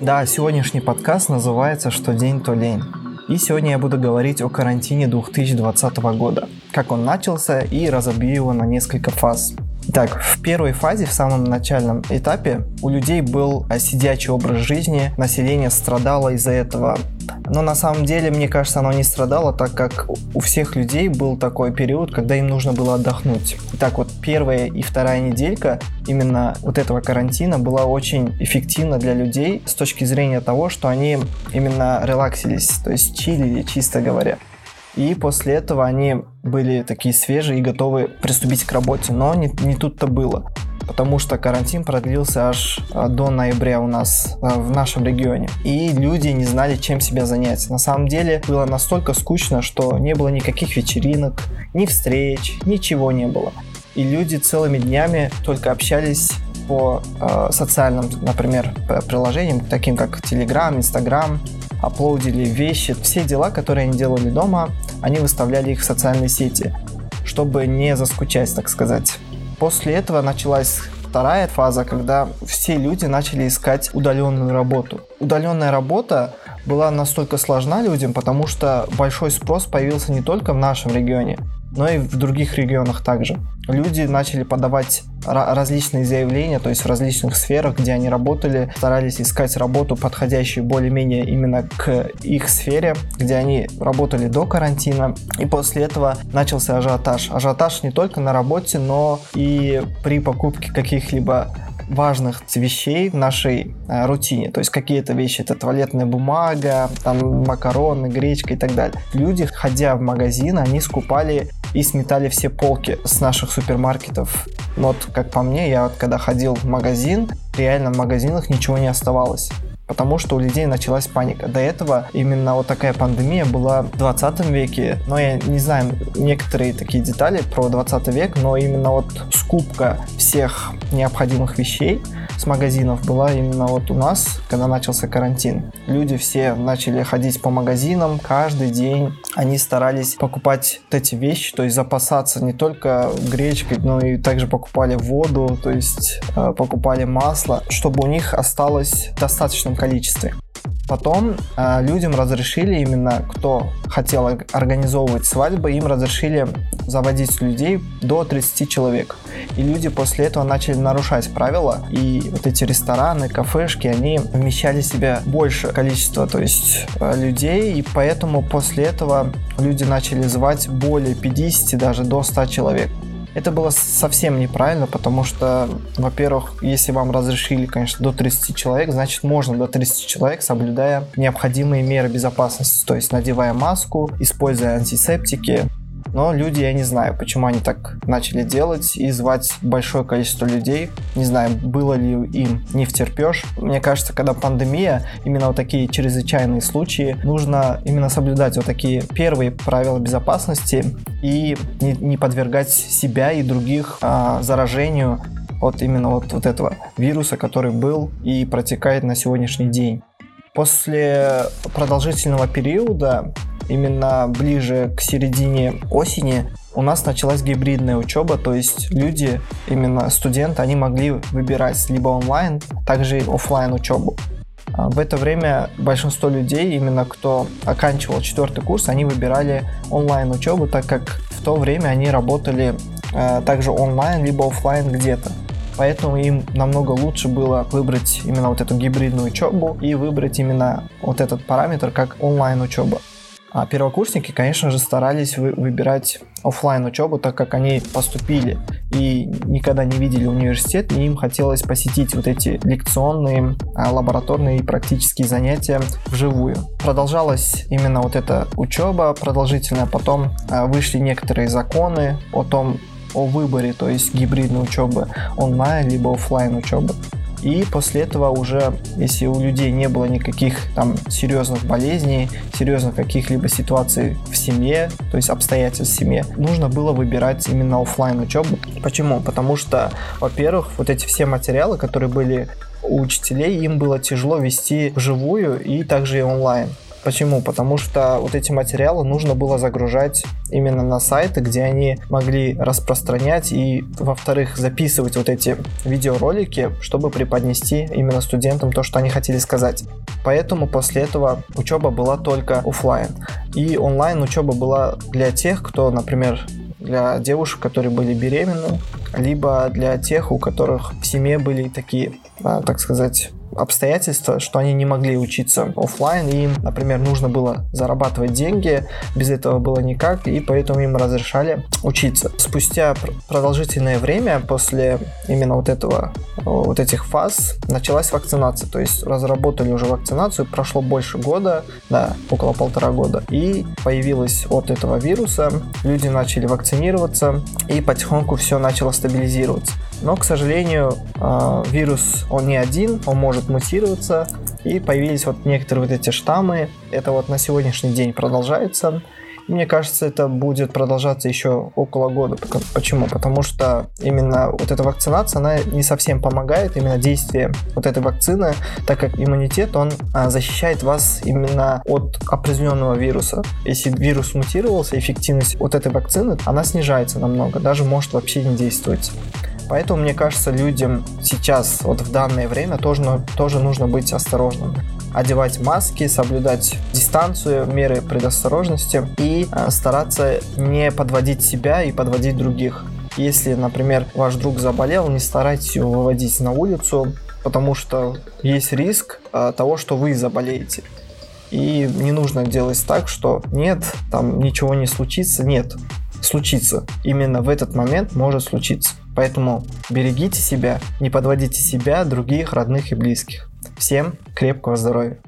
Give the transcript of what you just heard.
Да, сегодняшний подкаст называется «Что день, то лень». И сегодня я буду говорить о карантине 2020 года, как он начался и разобью его на несколько фаз. Так, в первой фазе, в самом начальном этапе, у людей был сидячий образ жизни, население страдало из-за этого. Но на самом деле, мне кажется, оно не страдало, так как у всех людей был такой период, когда им нужно было отдохнуть. Так вот, первая и вторая неделька именно вот этого карантина была очень эффективна для людей с точки зрения того, что они именно релаксились, то есть чилили, чисто говоря. И после этого они были такие свежие и готовы приступить к работе. Но не, не тут-то было. Потому что карантин продлился аж а, до ноября у нас а, в нашем регионе. И люди не знали, чем себя занять. На самом деле было настолько скучно, что не было никаких вечеринок, ни встреч, ничего не было. И люди целыми днями только общались по э, социальным, например, приложениям, таким как Telegram, Instagram, аплодили вещи, все дела, которые они делали дома, они выставляли их в социальные сети, чтобы не заскучать, так сказать. После этого началась вторая фаза, когда все люди начали искать удаленную работу. Удаленная работа была настолько сложна людям, потому что большой спрос появился не только в нашем регионе, но и в других регионах также. Люди начали подавать различные заявления, то есть в различных сферах, где они работали, старались искать работу, подходящую более-менее именно к их сфере, где они работали до карантина. И после этого начался ажиотаж. Ажиотаж не только на работе, но и при покупке каких-либо важных вещей в нашей э, рутине. То есть какие-то вещи, это туалетная бумага, там макароны, гречка и так далее. Люди, ходя в магазин, они скупали и сметали все полки с наших супермаркетов. Вот, как по мне, я вот когда ходил в магазин, реально в магазинах ничего не оставалось потому что у людей началась паника. До этого именно вот такая пандемия была в 20 веке, но я не знаю некоторые такие детали про 20 век, но именно вот скупка всех необходимых вещей с магазинов была именно вот у нас, когда начался карантин. Люди все начали ходить по магазинам каждый день. Они старались покупать вот эти вещи, то есть запасаться не только гречкой, но и также покупали воду, то есть э, покупали масло, чтобы у них осталось в достаточном количестве. Потом э, людям разрешили именно, кто хотел организовывать свадьбы, им разрешили заводить людей до 30 человек. И люди после этого начали нарушать правила, и вот эти рестораны, кафешки, они вмещали в себя больше количество, то есть э, людей, и поэтому после этого люди начали звать более 50, даже до 100 человек. Это было совсем неправильно, потому что, во-первых, если вам разрешили, конечно, до 30 человек, значит можно до 30 человек, соблюдая необходимые меры безопасности, то есть надевая маску, используя антисептики, но люди, я не знаю, почему они так начали делать и звать большое количество людей. Не знаю, было ли им не втерпешь. Мне кажется, когда пандемия, именно вот такие чрезвычайные случаи, нужно именно соблюдать вот такие первые правила безопасности и не, не подвергать себя и других а, заражению от именно вот, вот этого вируса, который был и протекает на сегодняшний день. После продолжительного периода именно ближе к середине осени у нас началась гибридная учеба, то есть люди, именно студенты, они могли выбирать либо онлайн, также и офлайн учебу. А в это время большинство людей, именно кто оканчивал четвертый курс, они выбирали онлайн учебу, так как в то время они работали э, также онлайн либо офлайн где-то. Поэтому им намного лучше было выбрать именно вот эту гибридную учебу и выбрать именно вот этот параметр как онлайн учеба. А первокурсники, конечно же, старались вы, выбирать офлайн учебу, так как они поступили и никогда не видели университет, и им хотелось посетить вот эти лекционные, а, лабораторные и практические занятия вживую. Продолжалась именно вот эта учеба продолжительная, потом а, вышли некоторые законы о том, о выборе, то есть гибридной учебы онлайн либо офлайн учебы. И после этого уже, если у людей не было никаких там серьезных болезней, серьезных каких-либо ситуаций в семье, то есть обстоятельств в семье, нужно было выбирать именно офлайн учебу. Почему? Потому что, во-первых, вот эти все материалы, которые были у учителей, им было тяжело вести вживую и также и онлайн. Почему? Потому что вот эти материалы нужно было загружать именно на сайты, где они могли распространять и, во-вторых, записывать вот эти видеоролики, чтобы преподнести именно студентам то, что они хотели сказать. Поэтому после этого учеба была только офлайн. И онлайн учеба была для тех, кто, например, для девушек, которые были беременны, либо для тех, у которых в семье были такие, а, так сказать, обстоятельства, что они не могли учиться офлайн, и им, например, нужно было зарабатывать деньги, без этого было никак, и поэтому им разрешали учиться. Спустя продолжительное время после именно вот этого, вот этих фаз началась вакцинация, то есть разработали уже вакцинацию, прошло больше года, да, около полтора года, и появилась от этого вируса, люди начали вакцинироваться, и потихоньку все начало стабилизироваться. Но, к сожалению, а, вирус, он не один, он может мутироваться, и появились вот некоторые вот эти штаммы. Это вот на сегодняшний день продолжается. Мне кажется, это будет продолжаться еще около года. Почему? Потому что именно вот эта вакцинация, она не совсем помогает, именно действие вот этой вакцины, так как иммунитет, он а, защищает вас именно от определенного вируса. Если вирус мутировался, эффективность вот этой вакцины, она снижается намного, даже может вообще не действовать. Поэтому, мне кажется, людям сейчас, вот в данное время, тоже, тоже нужно быть осторожным одевать маски, соблюдать дистанцию, меры предосторожности и э, стараться не подводить себя и подводить других. Если, например, ваш друг заболел, не старайтесь его выводить на улицу, потому что есть риск э, того, что вы заболеете. И не нужно делать так, что нет, там ничего не случится. Нет, случится. Именно в этот момент может случиться. Поэтому берегите себя, не подводите себя, других, родных и близких. Всем крепкого здоровья!